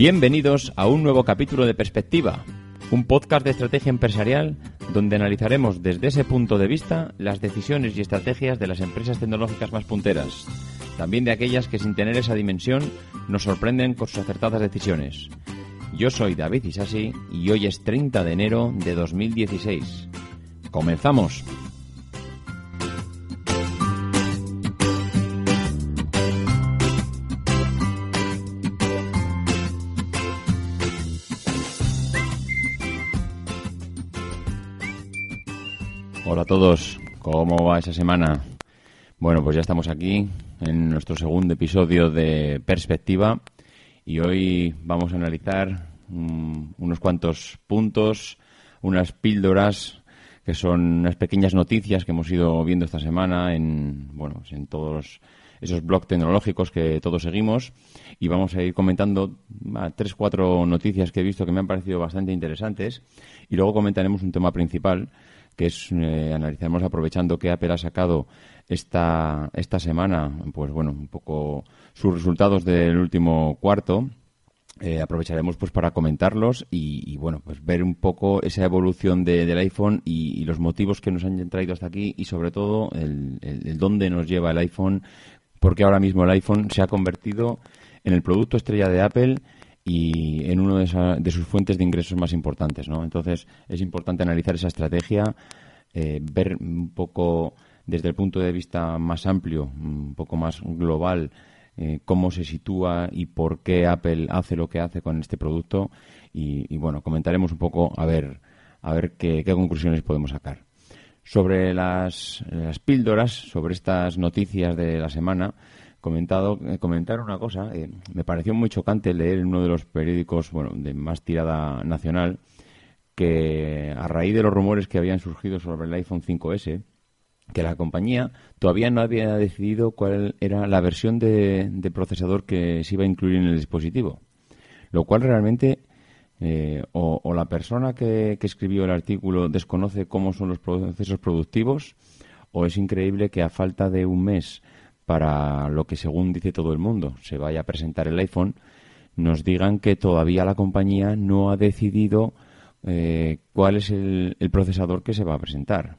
Bienvenidos a un nuevo capítulo de Perspectiva, un podcast de estrategia empresarial donde analizaremos desde ese punto de vista las decisiones y estrategias de las empresas tecnológicas más punteras, también de aquellas que sin tener esa dimensión nos sorprenden con sus acertadas decisiones. Yo soy David Isasi y hoy es 30 de enero de 2016. ¡Comenzamos! Todos, ¿cómo va esa semana? Bueno, pues ya estamos aquí en nuestro segundo episodio de Perspectiva y hoy vamos a analizar mm, unos cuantos puntos, unas píldoras que son unas pequeñas noticias que hemos ido viendo esta semana en, bueno, pues en todos esos blogs tecnológicos que todos seguimos y vamos a ir comentando ah, tres, cuatro noticias que he visto que me han parecido bastante interesantes y luego comentaremos un tema principal que es eh, aprovechando que Apple ha sacado esta, esta semana, pues bueno, un poco sus resultados del último cuarto. Eh, aprovecharemos pues para comentarlos y, bueno pues ver un poco esa evolución de- del iPhone y, los motivos que nos han traído hasta aquí y sobre todo el- el dónde nos lleva el iPhone porque ahora mismo el iPhone se ha convertido en el producto estrella de Apple y en una de, de sus fuentes de ingresos más importantes, ¿no? Entonces es importante analizar esa estrategia, eh, ver un poco desde el punto de vista más amplio, un poco más global, eh, cómo se sitúa y por qué Apple hace lo que hace con este producto y, bueno, comentaremos un poco a ver a ver qué, conclusiones podemos sacar sobre las píldoras, sobre estas noticias de la semana, comentado, eh, comentar una cosa. eh, me pareció muy chocante leer en uno de los periódicos bueno, de más tirada nacional que a raíz de los rumores que habían surgido sobre el iPhone 5S, que la compañía todavía no había decidido cuál era la versión de, procesador que se iba a incluir en el dispositivo. Lo cual realmente eh, o, o la persona que, que escribió el artículo desconoce cómo son los procesos productivos, o es increíble que a falta de un mes para lo que según dice todo el mundo se vaya a presentar el iPhone, nos digan que todavía la compañía no ha decidido eh, cuál es el, procesador que se va a presentar.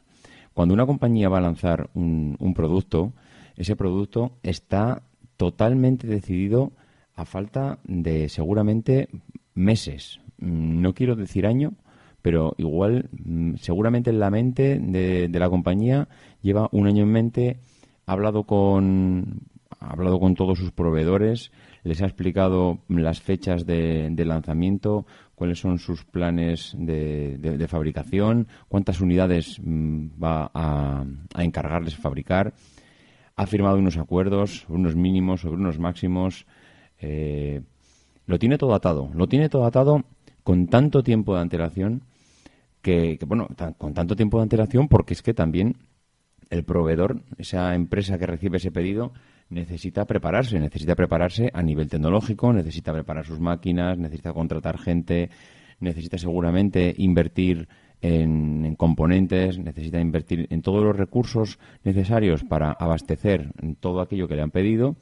Cuando una compañía va a lanzar un, un producto, ese producto está totalmente decidido a falta de seguramente meses. No quiero decir año, pero igual mm, seguramente en la mente de la compañía lleva un año en mente, ha hablado con ha hablado con todos sus proveedores, les ha explicado las fechas de, lanzamiento, cuáles son sus planes de, fabricación, cuántas unidades mm, va a, a encargarles fabricar. Ha firmado unos acuerdos, unos mínimos sobre unos máximos. eh, lo tiene todo atado. Lo tiene todo atado con tanto tiempo de antelación que, bueno, con tanto tiempo de antelación porque es que también el proveedor, esa empresa que recibe ese pedido, necesita prepararse, necesita prepararse a nivel tecnológico, necesita preparar sus máquinas, necesita contratar gente, necesita seguramente invertir en, en componentes, necesita invertir en todos los recursos necesarios para abastecer todo aquello que le han pedido.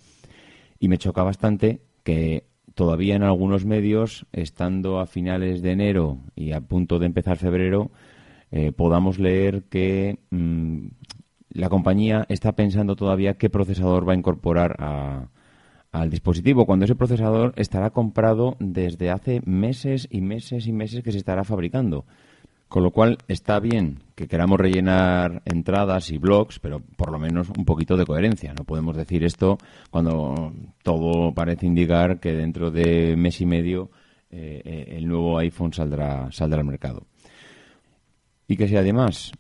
Y me choca bastante que todavía en algunos medios, estando a finales de enero y a punto de empezar febrero, eh, podamos leer que mm, la compañía está pensando todavía qué procesador va a incorporar al dispositivo, cuando ese procesador estará comprado desde hace meses y meses y meses que se estará fabricando. Con lo cual está bien que queramos rellenar entradas y blogs, pero por lo menos un poquito de coherencia. No podemos decir esto cuando todo parece indicar que dentro de mes y medio eh, eh, el nuevo iPhone saldrá, saldrá al mercado. y que si además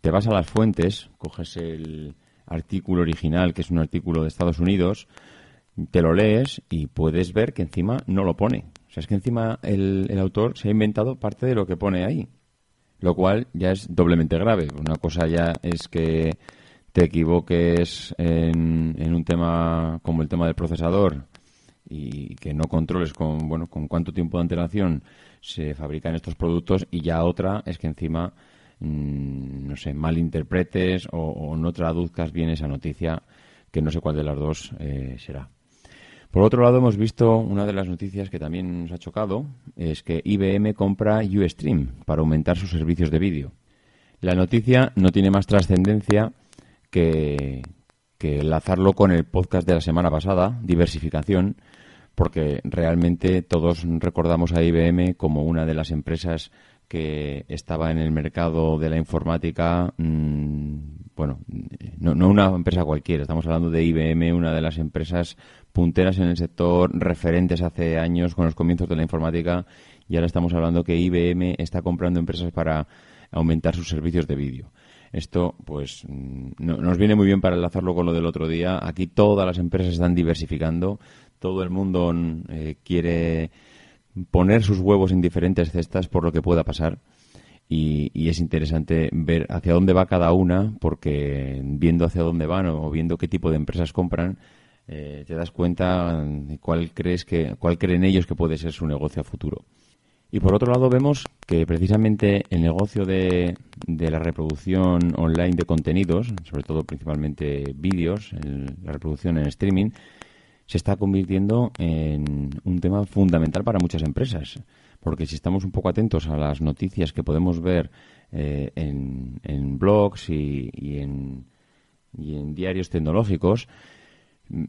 te vas a las fuentes, coges el artículo original, que es un artículo de Estados Unidos, te lo lees y puedes ver que encima no lo pone. O sea, es que encima el, el autor se ha inventado parte de lo que pone ahí, lo cual ya es doblemente grave. Una cosa ya es que te equivoques en, en un tema como el tema del procesador y que no controles con bueno con cuánto tiempo de antelación se fabrican estos productos y ya otra es que encima mm, no sé malinterpretes o, o no traduzcas bien esa noticia que no sé cuál de las dos eh, será. Por otro lado, hemos visto una de las noticias que también nos ha chocado, es que IBM compra Ustream para aumentar sus servicios de vídeo. La noticia no tiene más trascendencia que, que enlazarlo con el podcast de la semana pasada, Diversificación, porque realmente todos recordamos a IBM como una de las empresas que estaba en el mercado de la informática, mmm, bueno, no, no, una empresa cualquiera, estamos hablando de IBM, una de las empresas punteras en el sector, referentes hace años con los comienzos de la informática, y ahora estamos hablando que IBM está comprando empresas para aumentar sus servicios de vídeo. Esto, pues, no, nos viene muy bien para enlazarlo con lo del otro día. Aquí todas las empresas están diversificando, todo el mundo eh, quiere poner sus huevos en diferentes cestas por lo que pueda pasar. Y, es interesante ver hacia dónde va cada una, porque viendo hacia dónde van o viendo qué tipo de empresas compran, eh, te das cuenta cuál crees que, cuál creen ellos que puede ser su negocio a futuro. Y por otro lado vemos que precisamente el negocio de, de la reproducción online de contenidos, sobre todo principalmente vídeos, la reproducción en streaming, se está convirtiendo en un tema fundamental para muchas empresas. Porque si estamos un poco atentos a las noticias que podemos ver eh, en, blogs y, en, diarios tecnológicos,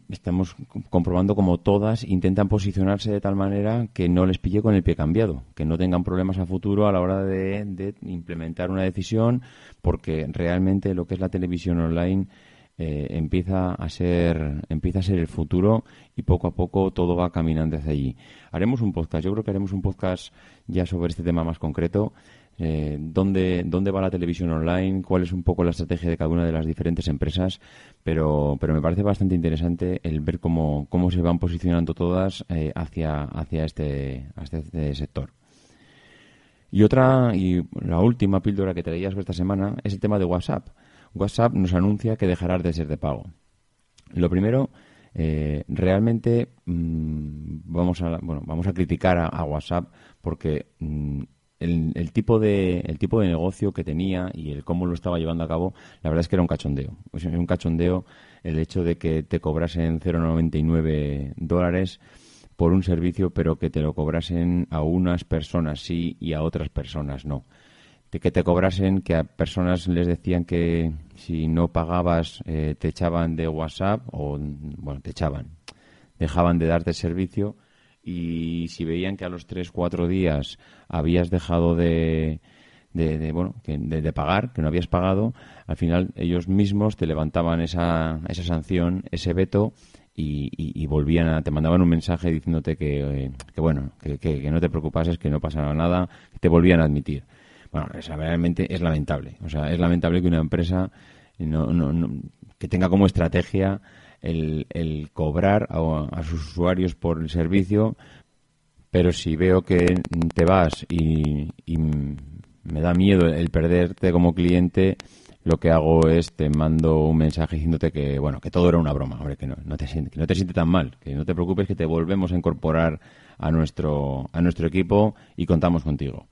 estamos comprobando como todas intentan posicionarse de tal manera que no les pille con el pie cambiado, que no tengan problemas a futuro a la hora de, de implementar una decisión, porque realmente lo que es la televisión online eh, empieza a ser empieza a ser el futuro y poco a poco todo va caminando hacia allí. Haremos un podcast, yo creo que haremos un podcast ya sobre este tema más concreto eh, dónde, dónde va la televisión online, cuál es un poco la estrategia de cada una de las diferentes empresas, pero, pero me parece bastante interesante el ver cómo, cómo se van posicionando todas eh, hacia, hacia, este, hacia este sector. Y otra, y la última píldora que traías esta semana es el tema de WhatsApp. WhatsApp nos anuncia que dejará de ser de pago. Lo primero, eh, realmente mmm, vamos a bueno vamos a criticar a, WhatsApp porque mmm, el, el, tipo de, el tipo de negocio que tenía y el cómo lo estaba llevando a cabo, la verdad es que era un cachondeo. Pues un cachondeo el hecho de que te cobrasen 0,99 dólares por un servicio, pero que te lo cobrasen a unas personas sí y a otras personas no. Que te cobrasen, que a personas les decían que si no pagabas eh, te echaban de WhatsApp o, bueno, te echaban, dejaban de darte servicio y si veían que a los 3, 4 días habías dejado de, de, bueno, que, de, pagar, que no habías pagado, al final ellos mismos te levantaban esa, esa sanción, ese veto y, y, volvían a, te mandaban un mensaje diciéndote que, eh, bueno, que, no te preocupases, que no pasaba nada, que te volvían a admitir. Bueno, realmente es lamentable. O sea, es lamentable que una empresa no, no, no, que tenga como estrategia el, el cobrar a, sus usuarios por el servicio, pero si veo que te vas y, y me da miedo el perderte como cliente, lo que hago es te mando un mensaje diciéndote que bueno que todo era una broma, hombre, que no, no te siente, que no te siente tan mal, que no te preocupes que te volvemos a incorporar a nuestro a nuestro equipo y contamos contigo.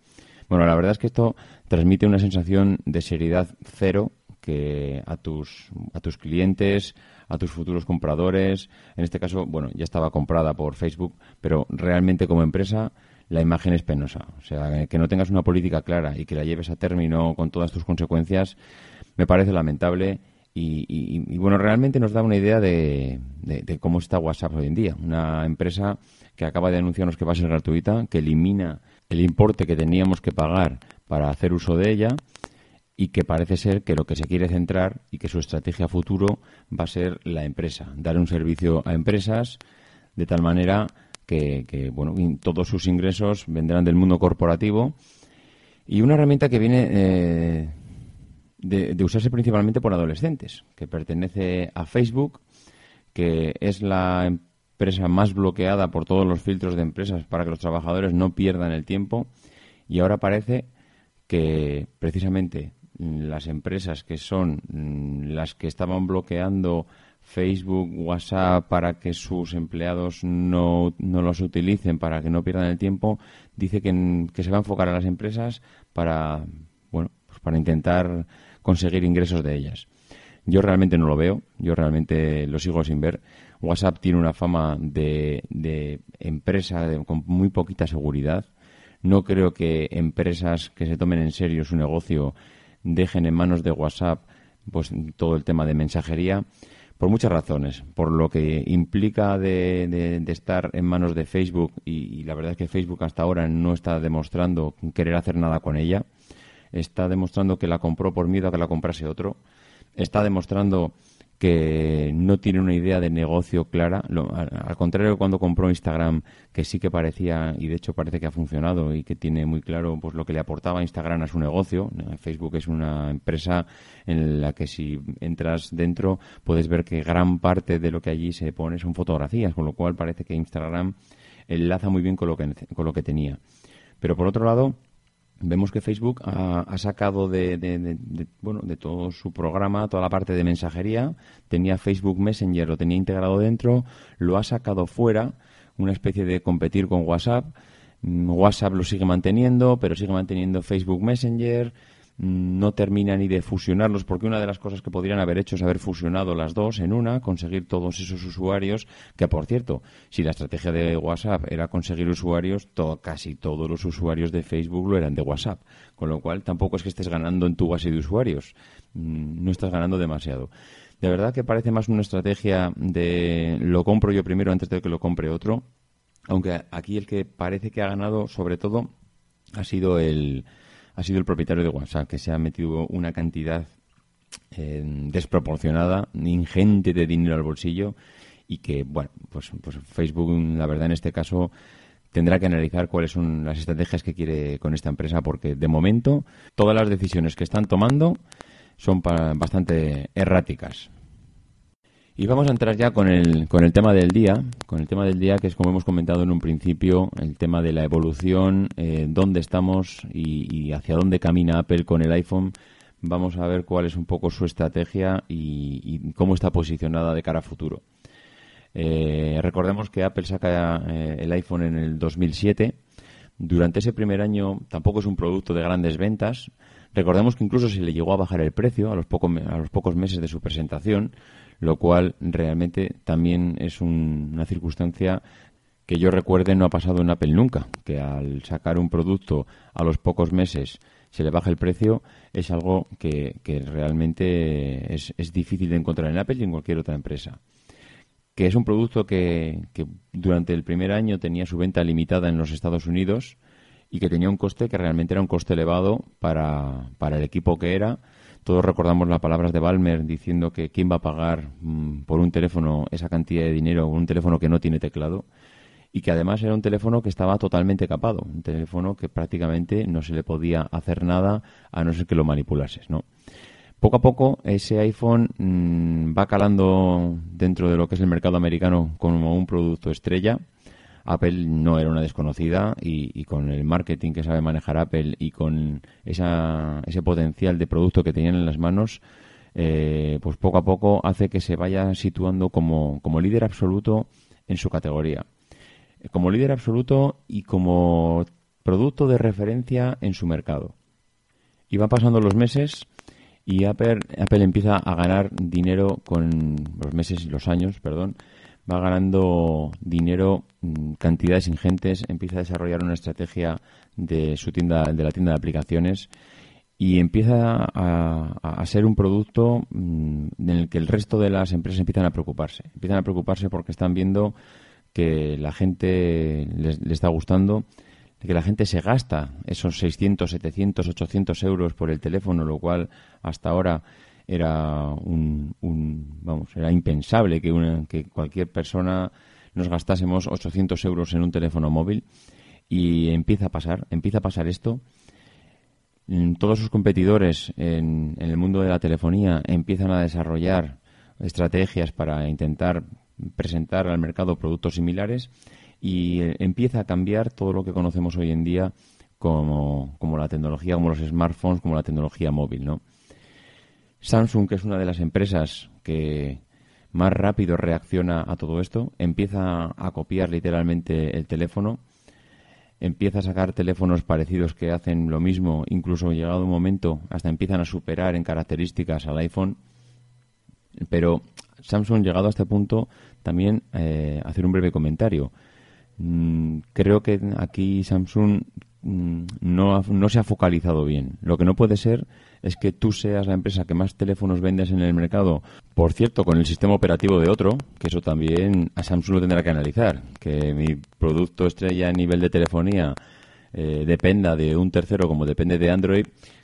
Bueno, la verdad es que esto transmite una sensación de seriedad cero que a tus a tus clientes, a tus futuros compradores. En este caso, bueno, ya estaba comprada por Facebook, pero realmente como empresa la imagen es penosa. O sea, que no tengas una política clara y que la lleves a término con todas tus consecuencias, me parece lamentable. Y, y, bueno, realmente nos da una idea de, de, de, cómo está WhatsApp hoy en día. Una empresa que acaba de anunciarnos que va a ser gratuita, que elimina el importe que teníamos que pagar para hacer uso de ella y que parece ser que lo que se quiere centrar y que su estrategia futuro va a ser la empresa, dar un servicio a empresas de tal manera que, que bueno, todos sus ingresos vendrán del mundo corporativo. Y una herramienta que viene eh, de, de usarse principalmente por adolescentes, que pertenece a Facebook, que es la empresa más bloqueada por todos los filtros de empresas para que los trabajadores no pierdan el tiempo. Y ahora parece que precisamente las empresas que son mm, las que estaban bloqueando Facebook, WhatsApp para que sus empleados no, no los utilicen, para que no pierdan el tiempo, dice que, que se va a enfocar a las empresas para, bueno, pues para intentar conseguir ingresos de ellas. Yo realmente no lo veo, yo realmente lo sigo sin ver. WhatsApp tiene una fama de, de empresa con muy poquita seguridad. No creo que empresas que se tomen en serio su negocio dejen en manos de WhatsApp pues todo el tema de mensajería por muchas razones, por lo que implica de estar en manos de Facebook y, y la verdad es que Facebook hasta ahora no está demostrando querer hacer nada con ella, está demostrando que la compró por miedo a que la comprase otro, está demostrando que no tiene una idea de negocio clara. Lo- al, contrario cuando compró Instagram, que sí que parecía, y de hecho parece que ha funcionado y que tiene muy claro pues lo que le aportaba Instagram a su negocio. Facebook es una empresa en la que si entras dentro puedes ver que gran parte de lo que allí se pone son fotografías, con lo cual parece que Instagram enlaza muy bien con lo que, con lo que tenía. Pero por otro lado, vemos que Facebook ha, sacado de, bueno de todo su programa toda la parte de mensajería. Tenía Facebook Messenger lo tenía integrado dentro lo ha sacado fuera una especie de competir con WhatsApp. Mm, WhatsApp lo sigue manteniendo pero sigue manteniendo Facebook Messenger no termina ni de fusionarlos porque una de las cosas que podrían haber hecho es haber fusionado las dos en una, conseguir todos esos usuarios, que por cierto, si la estrategia de WhatsApp era conseguir usuarios, casi todos los usuarios de Facebook lo eran de WhatsApp, con lo cual tampoco es que estés ganando en tu base de usuarios, Mm, no estás ganando demasiado. De verdad que parece más una estrategia de lo compro yo primero antes de que lo compre otro, aunque aquí el que parece que ha ganado sobre todo ha sido el ha sido el propietario de WhatsApp que se ha metido una cantidad eh, desproporcionada, ingente de dinero al bolsillo y que bueno, pues pues Facebook la verdad en este caso tendrá que analizar cuáles son las estrategias que quiere con esta empresa porque de momento todas las decisiones que están tomando son bastante erráticas. Y vamos a entrar ya con el, con el tema del día, con el tema del día que es como hemos comentado en un principio, el tema de la evolución, eh, dónde estamos y, hacia dónde camina Apple con el iPhone. Vamos a ver cuál es un poco su estrategia y, cómo está posicionada de cara a futuro. Eh, recordemos que Apple saca eh, el iPhone en el 2007. Durante ese primer año tampoco es un producto de grandes ventas. Recordemos que incluso se le llegó a bajar el precio a los, poco a los pocos meses de su presentación, lo cual realmente también es un- una circunstancia que yo recuerde no ha pasado en Apple nunca, que al sacar un producto a los pocos meses se le baja el precio, es algo que, que realmente es, es difícil de encontrar en Apple y en cualquier otra empresa que es un producto que, que durante el primer año tenía su venta limitada en los Estados Unidos y que tenía un coste que realmente era un coste elevado para, para el equipo que era. Todos recordamos las palabras de Balmer diciendo que quién va a pagar mm, por un teléfono esa cantidad de dinero, un teléfono que no tiene teclado y que además era un teléfono que estaba totalmente capado, un teléfono que prácticamente no se le podía hacer nada a no ser que lo manipulases. Poco a poco ese iPhone mm, va calando dentro de lo que es el mercado americano como un producto estrella. Apple no era una desconocida y, con el marketing que sabe manejar Apple y con esa, ese potencial de producto que tenían en las manos, eh, pues poco a poco hace que se vaya situando como, líder absoluto en su categoría. Como líder absoluto y como producto de referencia en su mercado. Y van pasando los meses y Apple empieza a ganar dinero con los meses y los años, perdón, va ganando dinero, mm, cantidades ingentes, empieza a desarrollar una estrategia de su tienda, de la tienda de aplicaciones y empieza a, a ser un producto mm, en el que el resto de las empresas empiezan a preocuparse. Empiezan a preocuparse porque están viendo que la gente les, está gustando, que la gente se gasta esos 600, 700, 800 euros por el teléfono, lo cual hasta ahora era un, vamos era impensable que, una- que cualquier persona nos gastásemos 800 euros en un teléfono móvil y empieza a pasar empieza a pasar esto mm, todos sus competidores en, en el mundo de la telefonía empiezan a desarrollar estrategias para intentar presentar al mercado productos similares y eh, empieza a cambiar todo lo que conocemos hoy en día como, como la tecnología, como los smartphones, como la tecnología móvil, ¿no? Samsung, que es una de las empresas que más rápido reacciona a todo esto, empieza a copiar literalmente el teléfono, empieza a sacar teléfonos parecidos que hacen lo mismo, incluso llegado un momento hasta empiezan a superar en características al iPhone, pero Samsung llegado a este punto también eh, hacer un breve comentario. Mm, creo que aquí Samsung no, no se ha focalizado bien. Lo que no puede ser es que tú seas la empresa que más teléfonos vendes en el mercado, por cierto, con el sistema operativo de otro, que eso también a Samsung lo tendrá que analizar, que mi producto estrella a nivel de telefonía eh, dependa de un tercero como depende de Android,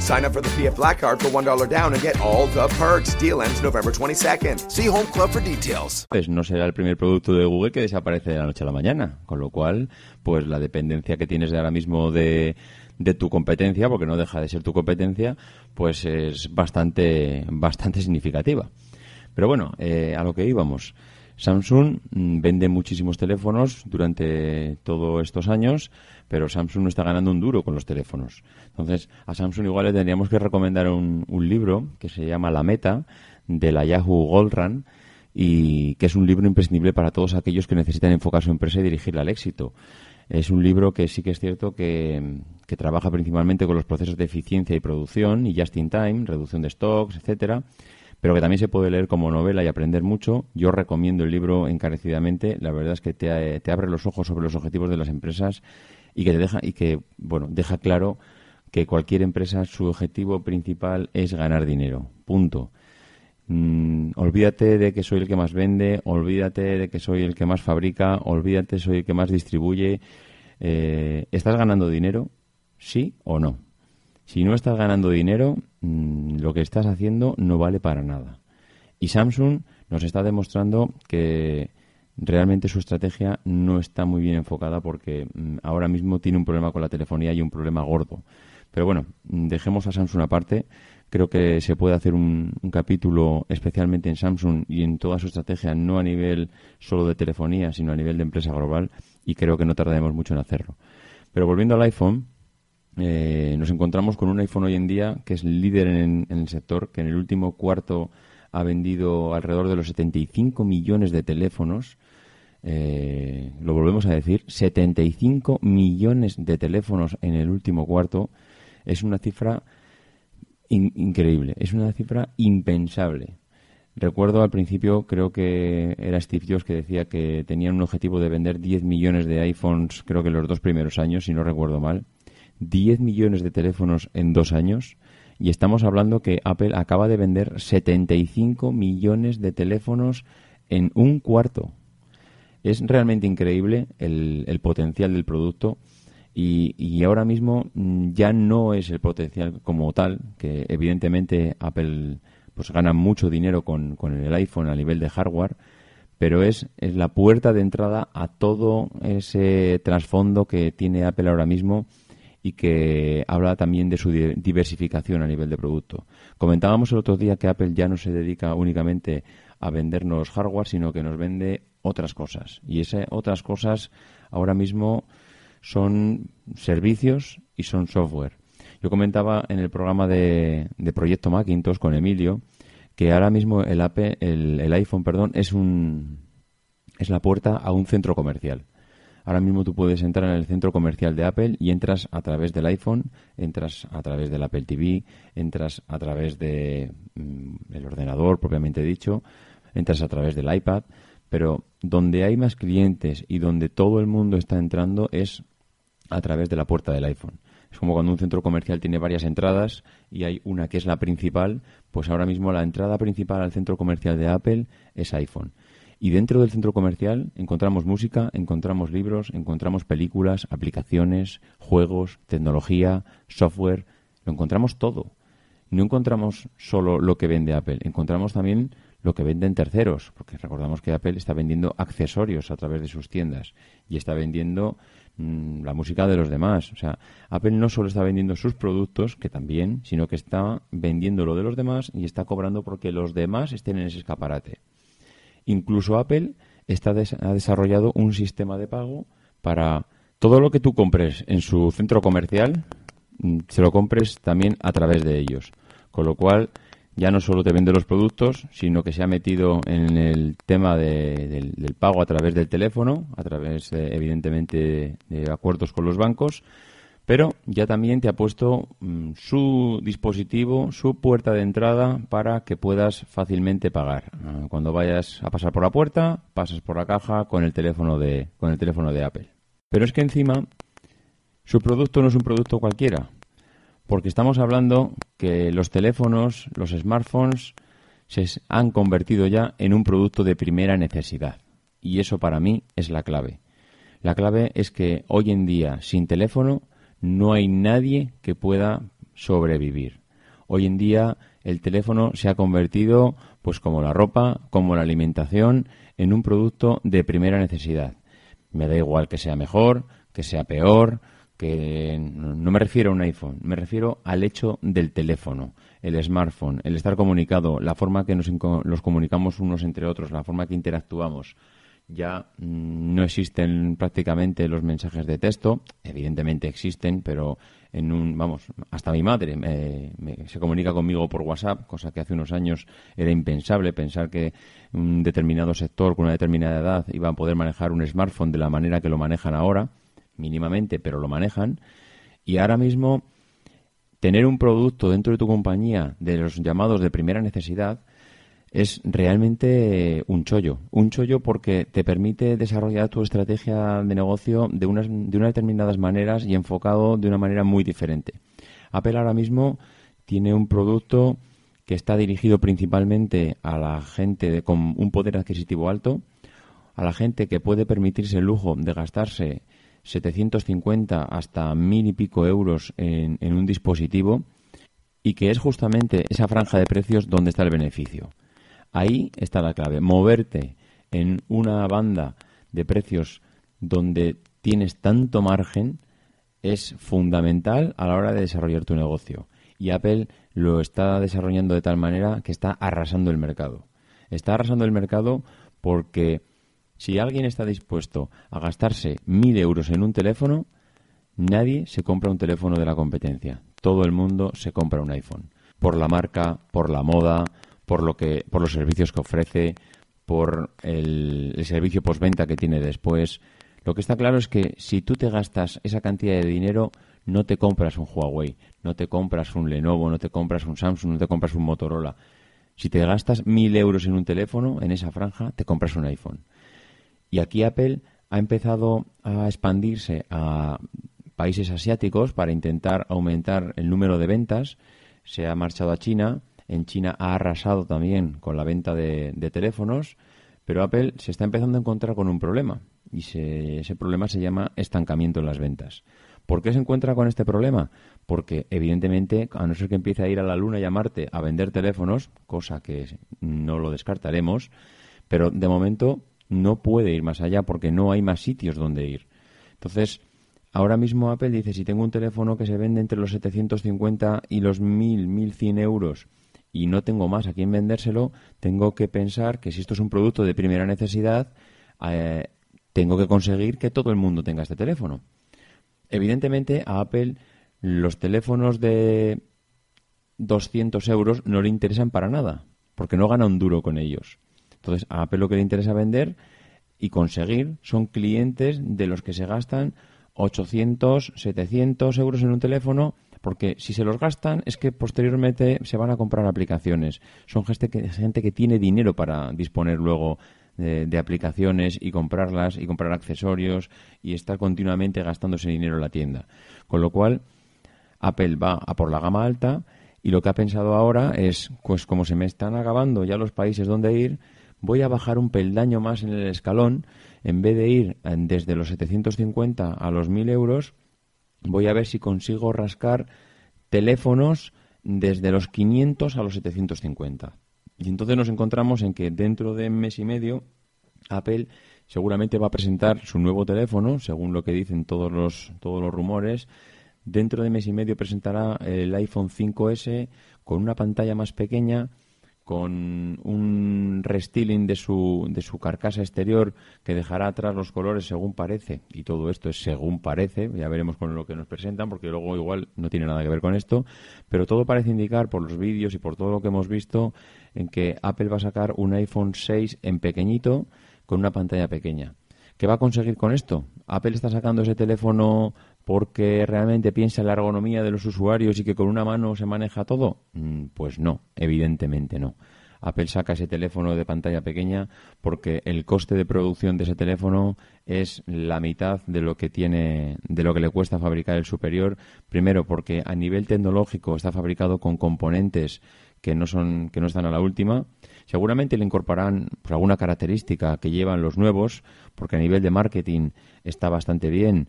Sign up for the PF Black Card for $1 down and get all the perks. Deal ends November 22nd. See Home Club for details. pues no será el primer producto de Google que desaparece de la noche a la mañana. Con lo cual, pues la dependencia que tienes de ahora mismo de, de tu competencia, porque no deja de ser tu competencia, pues es bastante, bastante significativa. Pero bueno, eh, a lo que íbamos. Samsung mm, vende muchísimos teléfonos durante todos estos años, pero Samsung no está ganando un duro con los teléfonos. Entonces, a Samsung igual le tendríamos que recomendar un, libro que se llama La Meta, de la Yahoo Gold Run, y que es un libro imprescindible para todos aquellos que necesitan enfocar su empresa y dirigirla al éxito. Es un libro que sí que es cierto que, que trabaja principalmente con los procesos de eficiencia y producción y just in time, reducción de stocks, etcétera, pero que también se puede leer como novela y aprender mucho. Yo recomiendo el libro encarecidamente. La verdad es que te, te abre los ojos sobre los objetivos de las empresas y que te deja y que bueno deja claro que cualquier empresa su objetivo principal es ganar dinero. Punto. Mm, olvídate de que soy el que más vende, olvídate de que soy el que más fabrica, olvídate soy el que más distribuye. Eh, ¿Estás ganando dinero? ¿Sí o no? Si no estás ganando dinero, mm, lo que estás haciendo no vale para nada. Y Samsung nos está demostrando que realmente su estrategia no está muy bien enfocada porque mm, ahora mismo tiene un problema con la telefonía y un problema gordo. Pero bueno, dejemos a Samsung aparte. Creo que se puede hacer un, un capítulo especialmente en Samsung y en toda su estrategia, no a nivel solo de telefonía, sino a nivel de empresa global, y creo que no tardaremos mucho en hacerlo. Pero volviendo al iPhone, eh, nos encontramos con un iPhone hoy en día que es líder en, en el sector, que en el último cuarto ha vendido alrededor de los 75 millones de teléfonos. Eh, lo volvemos a decir, 75 millones de teléfonos en el último cuarto es una cifra in- increíble, es una cifra impensable. Recuerdo al principio, creo que era Steve Jobs que decía que tenían un objetivo de vender 10 millones de iPhones, creo que los dos primeros años, si no recuerdo mal. 10 millones de teléfonos en dos años. Y estamos hablando que Apple acaba de vender 75 millones de teléfonos en un cuarto. Es realmente increíble el potencial del producto y, ahora mismo mm, ya no es el potencial como tal, que evidentemente Apple pues gana mucho dinero con, con el iPhone a nivel de hardware, pero es, es la puerta de entrada a todo ese trasfondo que tiene Apple ahora mismo y que habla también de su di- diversificación a nivel de producto. Comentábamos el otro día que Apple ya no se dedica únicamente a vendernos hardware, sino que nos vende otras cosas. Y esas otras cosas ahora mismo son servicios y son software. Yo comentaba en el programa de, de Proyecto Macintosh con Emilio que ahora mismo el, Apple- el, iPhone perdón, es, un, es la puerta a un centro comercial. Ahora mismo tú puedes entrar en el centro comercial de Apple y entras a través del iPhone, entras a través del Apple TV, entras a través del ordenador propiamente dicho, entras a través del iPad, pero donde hay más clientes y donde todo el mundo está entrando es a través de la puerta del iPhone. Es como cuando un centro comercial tiene varias entradas y hay una que es la principal, pues ahora mismo la entrada principal al centro comercial de Apple es iPhone. Y dentro del centro comercial encontramos música, encontramos libros, encontramos películas, aplicaciones, juegos, tecnología, software, lo encontramos todo. No encontramos solo lo que vende Apple, encontramos también lo que venden terceros, porque recordamos que Apple está vendiendo accesorios a través de sus tiendas y está vendiendo mm, la música de los demás. O sea, Apple no solo está vendiendo sus productos, que también, sino que está vendiendo lo de los demás y está cobrando porque los demás estén en ese escaparate. Incluso Apple está des- ha desarrollado un sistema de pago para todo lo que tú compres en su centro comercial, mm, se lo compres también a través de ellos. Con lo cual, ya no solo te vende los productos, sino que se ha metido en el tema de- del, del pago a través del teléfono, a través, de, evidentemente, de acuerdos con los bancos, pero ya también te ha puesto mm, su dispositivo, su puerta de entrada para que puedas fácilmente pagar. Ah, Cuando vayas a pasar por la puerta, pasas por la caja con el teléfono de, con el teléfono de Apple. Pero es que encima su producto no es un producto cualquiera, porque estamos hablando que los teléfonos, los smartphones, se han convertido ya en un producto de primera necesidad. Y eso para mí es la clave. La clave es que hoy en día, sin teléfono, no hay nadie que pueda sobrevivir. Hoy en día el teléfono se ha convertido, pues como la ropa, como la alimentación, en un producto de primera necesidad. Me da igual que sea mejor, que sea peor, que no me refiero a un iPhone, me refiero al hecho del teléfono, el smartphone, el estar comunicado, la forma que nos los comunicamos unos entre otros, la forma que interactuamos. Ya mm, no existen prácticamente los mensajes de texto, evidentemente existen, pero en un, vamos, hasta mi madre me- se comunica conmigo por WhatsApp, cosa que hace unos años era impensable pensar que un determinado sector con una determinada edad iba a poder manejar un smartphone de la manera que lo manejan ahora, mínimamente, pero lo manejan. Y ahora mismo tener un producto dentro de tu compañía de los llamados de primera necesidad es realmente un chollo. Un chollo porque te permite desarrollar tu estrategia de negocio de unas, de unas determinadas maneras y enfocado de una manera muy diferente. Apple ahora mismo tiene un producto que está dirigido principalmente a la gente de- con un poder adquisitivo alto, a la gente que puede permitirse el lujo de gastarse 750 hasta mil y pico euros en, en un dispositivo y que es justamente esa franja de precios donde está el beneficio. Ahí está la clave, moverte en una banda de precios donde tienes tanto margen es fundamental a la hora de desarrollar tu negocio. Y Apple lo está desarrollando de tal manera que está arrasando el mercado. Está arrasando el mercado porque si alguien está dispuesto a gastarse mil euros en un teléfono, nadie se compra un teléfono de la competencia. Todo el mundo se compra un iPhone. Por la marca, por la moda, por, lo que, por los servicios que ofrece, por el, el servicio postventa que tiene después. Lo que está claro es que si tú te gastas esa cantidad de dinero, no te compras un Huawei, no te compras un Lenovo, no te compras un Samsung, no te compras un Motorola. Si te gastas mil euros en un teléfono, en esa franja, te compras un iPhone. Y aquí Apple ha empezado a expandirse a países asiáticos para intentar aumentar el número de ventas. Se ha marchado a China. En China ha arrasado también con la venta de, teléfonos. Pero Apple se está empezando a encontrar con un problema. Y se- ese problema se llama estancamiento en las ventas. ¿Por qué se encuentra con este problema? Porque, evidentemente, a no ser que empiece a ir a la Luna y a Marte a vender teléfonos, cosa que no lo descartaremos, pero de momento no puede ir más allá porque no hay más sitios donde ir. Entonces, ahora mismo Apple dice, si tengo un teléfono que se vende entre los 750 y los 1000, 1100 euros y no tengo más a quién vendérselo, tengo que pensar que si esto es un producto de primera necesidad, eh, tengo que conseguir que todo el mundo tenga este teléfono. Evidentemente, a Apple los teléfonos de 200 euros no le interesan para nada, porque no gana un duro con ellos. Entonces, a Apple lo que le interesa vender y conseguir son clientes de los que se gastan 800, 700 euros en un teléfono, porque si se los gastan es que posteriormente se van a comprar aplicaciones. Son gente que, gente que tiene dinero para disponer luego de, aplicaciones y comprarlas y comprar accesorios y estar continuamente gastándose dinero en la tienda. Con lo cual, Apple va a por la gama alta y lo que ha pensado ahora es, pues como se me están acabando ya los países donde ir, voy a bajar un peldaño más en el escalón, en vez de ir eh, desde los 750 a los 1000 euros, voy a ver si consigo rascar teléfonos desde los 500 a los 750. Y entonces nos encontramos en que dentro de mes y medio Apple seguramente va a presentar su nuevo teléfono, según lo que dicen todos los, todos los rumores. Dentro de mes y medio presentará el iPhone 5S con una pantalla más pequeña, con un restyling de su, de su carcasa exterior que dejará atrás los colores según parece, y todo esto es según parece, ya veremos con lo que nos presentan, porque luego igual no tiene nada que ver con esto, pero todo parece indicar por los vídeos y por todo lo que hemos visto en que Apple va a sacar un iPhone 6 en pequeñito con una pantalla pequeña. ¿Qué va a conseguir con esto? Apple está sacando ese teléfono porque realmente piensa en la ergonomía de los usuarios y que con una mano se maneja todo? Mm, Pues no, evidentemente no. Apple saca ese teléfono de pantalla pequeña porque el coste de producción de ese teléfono es la mitad de lo que tiene, de lo que le cuesta fabricar el superior. Primero, porque a nivel tecnológico está fabricado con componentes que no son, que no están a la última. Seguramente le incorporarán pues, alguna característica que llevan los nuevos, porque a nivel de marketing está bastante bien.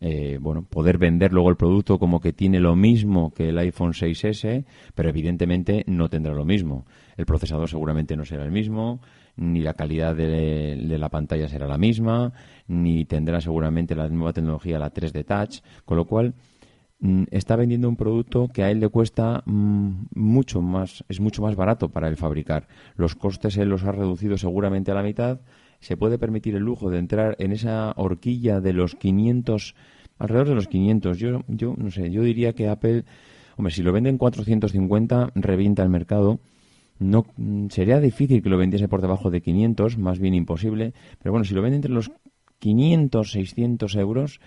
eh, bueno, poder vender luego el producto como que tiene lo mismo que el iPhone 6S, pero evidentemente no tendrá lo mismo. El procesador seguramente no será el mismo, ni la calidad de, de la pantalla será la misma, ni tendrá seguramente la nueva tecnología, la 3D Touch, con lo cual está vendiendo un producto que a él le cuesta mm, mucho más, es mucho más barato para él fabricar. Los costes él los ha reducido seguramente a la mitad. Se puede permitir el lujo de entrar en esa horquilla de los 500, alrededor de los 500. Yo, yo no sé, yo diría que Apple, hombre, si lo venden 450, revienta el mercado. No, mm, sería difícil que lo vendiese por debajo de 500, más bien imposible. Pero bueno, si lo vende entre los 500, 600 euros,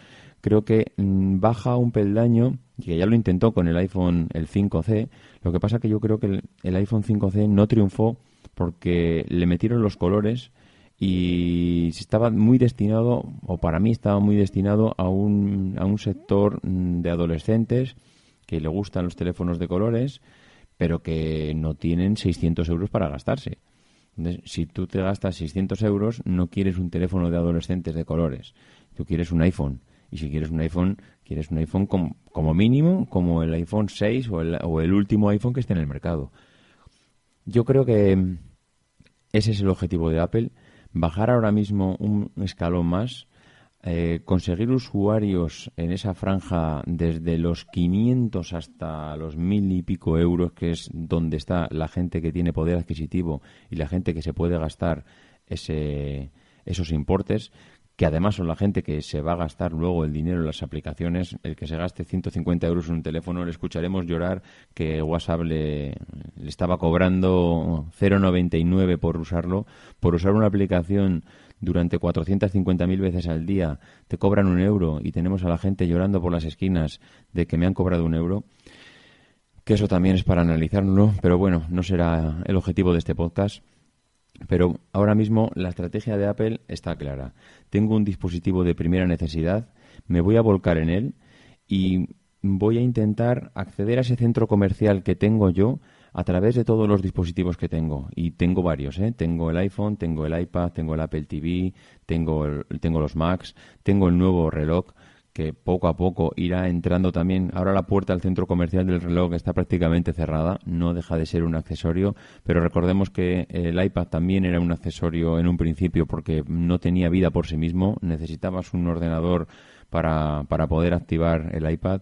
creo que mm, baja un peldaño, que ya lo intentó con el iPhone el 5C. Lo que pasa que yo creo que el, iPhone 5C no triunfó porque le metieron los colores y estaba muy destinado, o para mí estaba muy destinado a un, a un sector mm, de adolescentes que le gustan los teléfonos de colores, pero que no tienen 600 euros para gastarse. Entonces, si tú te gastas 600 euros, no quieres un teléfono de adolescentes de colores. Tú quieres un iPhone. Y si quieres un iPhone, quieres un iPhone como, mínimo, como el iPhone 6 o el, o el último iPhone que esté en el mercado. Yo creo que mm, ese es el objetivo de Apple. Bajar ahora mismo un escalón más, eh, conseguir usuarios en esa franja desde los 500 hasta los mil y pico euros, que es donde está la gente que tiene poder adquisitivo y la gente que se puede gastar ese, esos importes, que además son la gente que se va a gastar luego el dinero en las aplicaciones. El que se gaste 150 euros en un teléfono, le escucharemos llorar que WhatsApp le, estaba cobrando 0,99 por usarlo, por usar una aplicación durante 450.000 veces al día, te cobran un euro y tenemos a la gente llorando por las esquinas de que me han cobrado un euro que eso también es para analizarlo, pero bueno, no será el objetivo de este podcast. Pero ahora mismo la estrategia de Apple está clara. Tengo un dispositivo de primera necesidad, me voy a volcar en él y voy a intentar acceder a ese centro comercial que tengo yo a través de todos los dispositivos que tengo. Y tengo varios, ¿eh? Tengo el iPhone, tengo el iPad, tengo el Apple TV, tengo, el- tengo los Macs, tengo el nuevo reloj que poco a poco irá entrando también. Ahora la puerta al centro comercial del reloj está prácticamente cerrada, no deja de ser un accesorio, pero recordemos que el iPad también era un accesorio en un principio porque no tenía vida por sí mismo, necesitabas un ordenador para, para poder activar el iPad.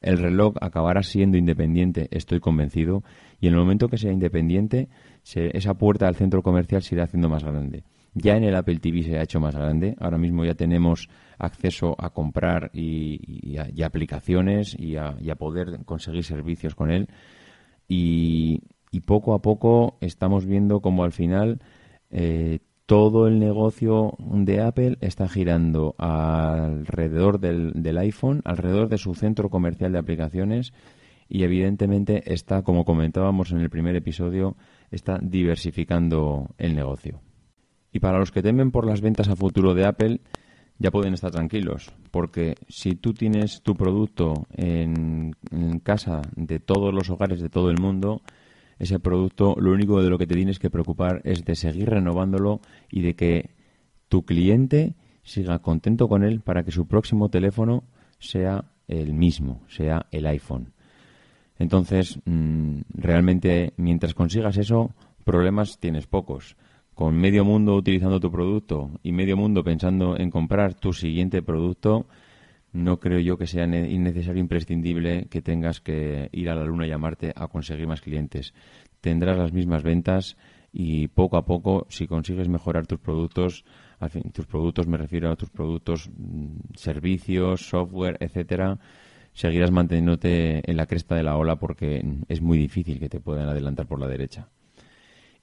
El reloj acabará siendo independiente, estoy convencido, y en el momento que sea independiente, se- esa puerta al centro comercial se irá haciendo más grande. Ya en el Apple TV se ha hecho más grande. Ahora mismo ya tenemos acceso a comprar y, a, y aplicaciones y a, y a poder conseguir servicios con él. Y, poco a poco estamos viendo como al final eh, todo el negocio de Apple está girando alrededor del iPhone, alrededor de su centro comercial de aplicaciones y evidentemente está, como comentábamos en el primer episodio, está diversificando el negocio. Y para los que temen por las ventas a futuro de Apple, ya pueden estar tranquilos, porque si tú tienes tu producto en, en casa de todos los hogares de todo el mundo, ese producto lo único de lo que te tienes que preocupar es de seguir renovándolo y de que tu cliente siga contento con él para que su próximo teléfono sea el mismo, sea el iPhone. Entonces, mm, realmente, mientras consigas eso, problemas tienes pocos. Con medio mundo utilizando tu producto y medio mundo pensando en comprar tu siguiente producto, no creo yo que sea ne- innecesario, imprescindible que tengas que ir a la luna y llamarte a conseguir más clientes. Tendrás las mismas ventas y poco a poco, si consigues mejorar tus productos, al fin, tus productos me refiero a tus productos, mm, servicios, software, etcétera, seguirás manteniéndote en la cresta de la ola porque es muy difícil que te puedan adelantar por la derecha.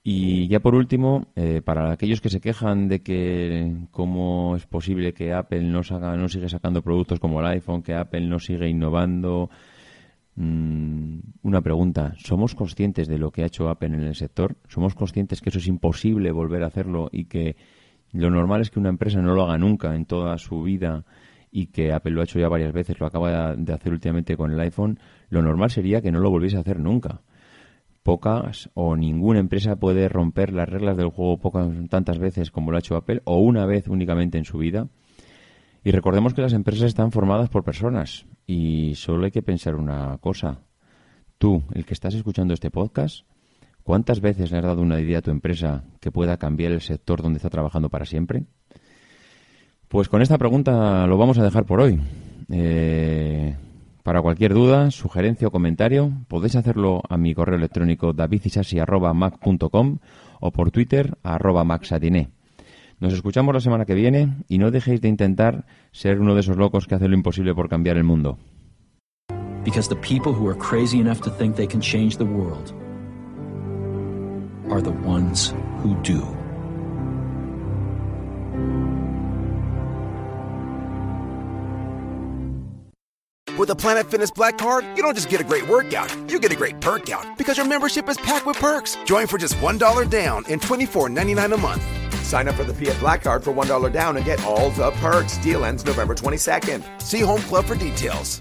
Y ya por último, eh, para aquellos que se quejan de que cómo es posible que Apple no, saca, no sigue sacando productos como el iPhone, que Apple no sigue innovando, mm, una pregunta, ¿somos conscientes de lo que ha hecho Apple en el sector? ¿Somos conscientes que eso es imposible volver a hacerlo y que lo normal es que una empresa no lo haga nunca en toda su vida y que Apple lo ha hecho ya varias veces, lo acaba de hacer últimamente con el iPhone, lo normal sería que no lo volviese a hacer nunca pocas o ninguna empresa puede romper las reglas del juego pocas tantas veces como lo ha hecho Apple o una vez únicamente en su vida. Y recordemos que las empresas están formadas por personas y solo hay que pensar una cosa. Tú, el que estás escuchando este podcast, ¿cuántas veces le has dado una idea a tu empresa que pueda cambiar el sector donde está trabajando para siempre? Pues con esta pregunta lo vamos a dejar por hoy. Eh, para cualquier duda, sugerencia o comentario, podéis hacerlo a mi correo electrónico davidisasi.mac.com o por Twitter arroba. Nos escuchamos la semana que viene y no dejéis de intentar ser uno de esos locos que hacen lo imposible por cambiar el mundo. Because the people who are crazy enough to think they can change the world are the ones who do. With a Planet Fitness Black Card, you don't just get a great workout, you get a great perk out because your membership is packed with perks. Join for just $1 down and $24.99 a month. Sign up for the Fiat Black Card for $1 down and get all the perks. Deal ends November 22nd. See Home Club for details.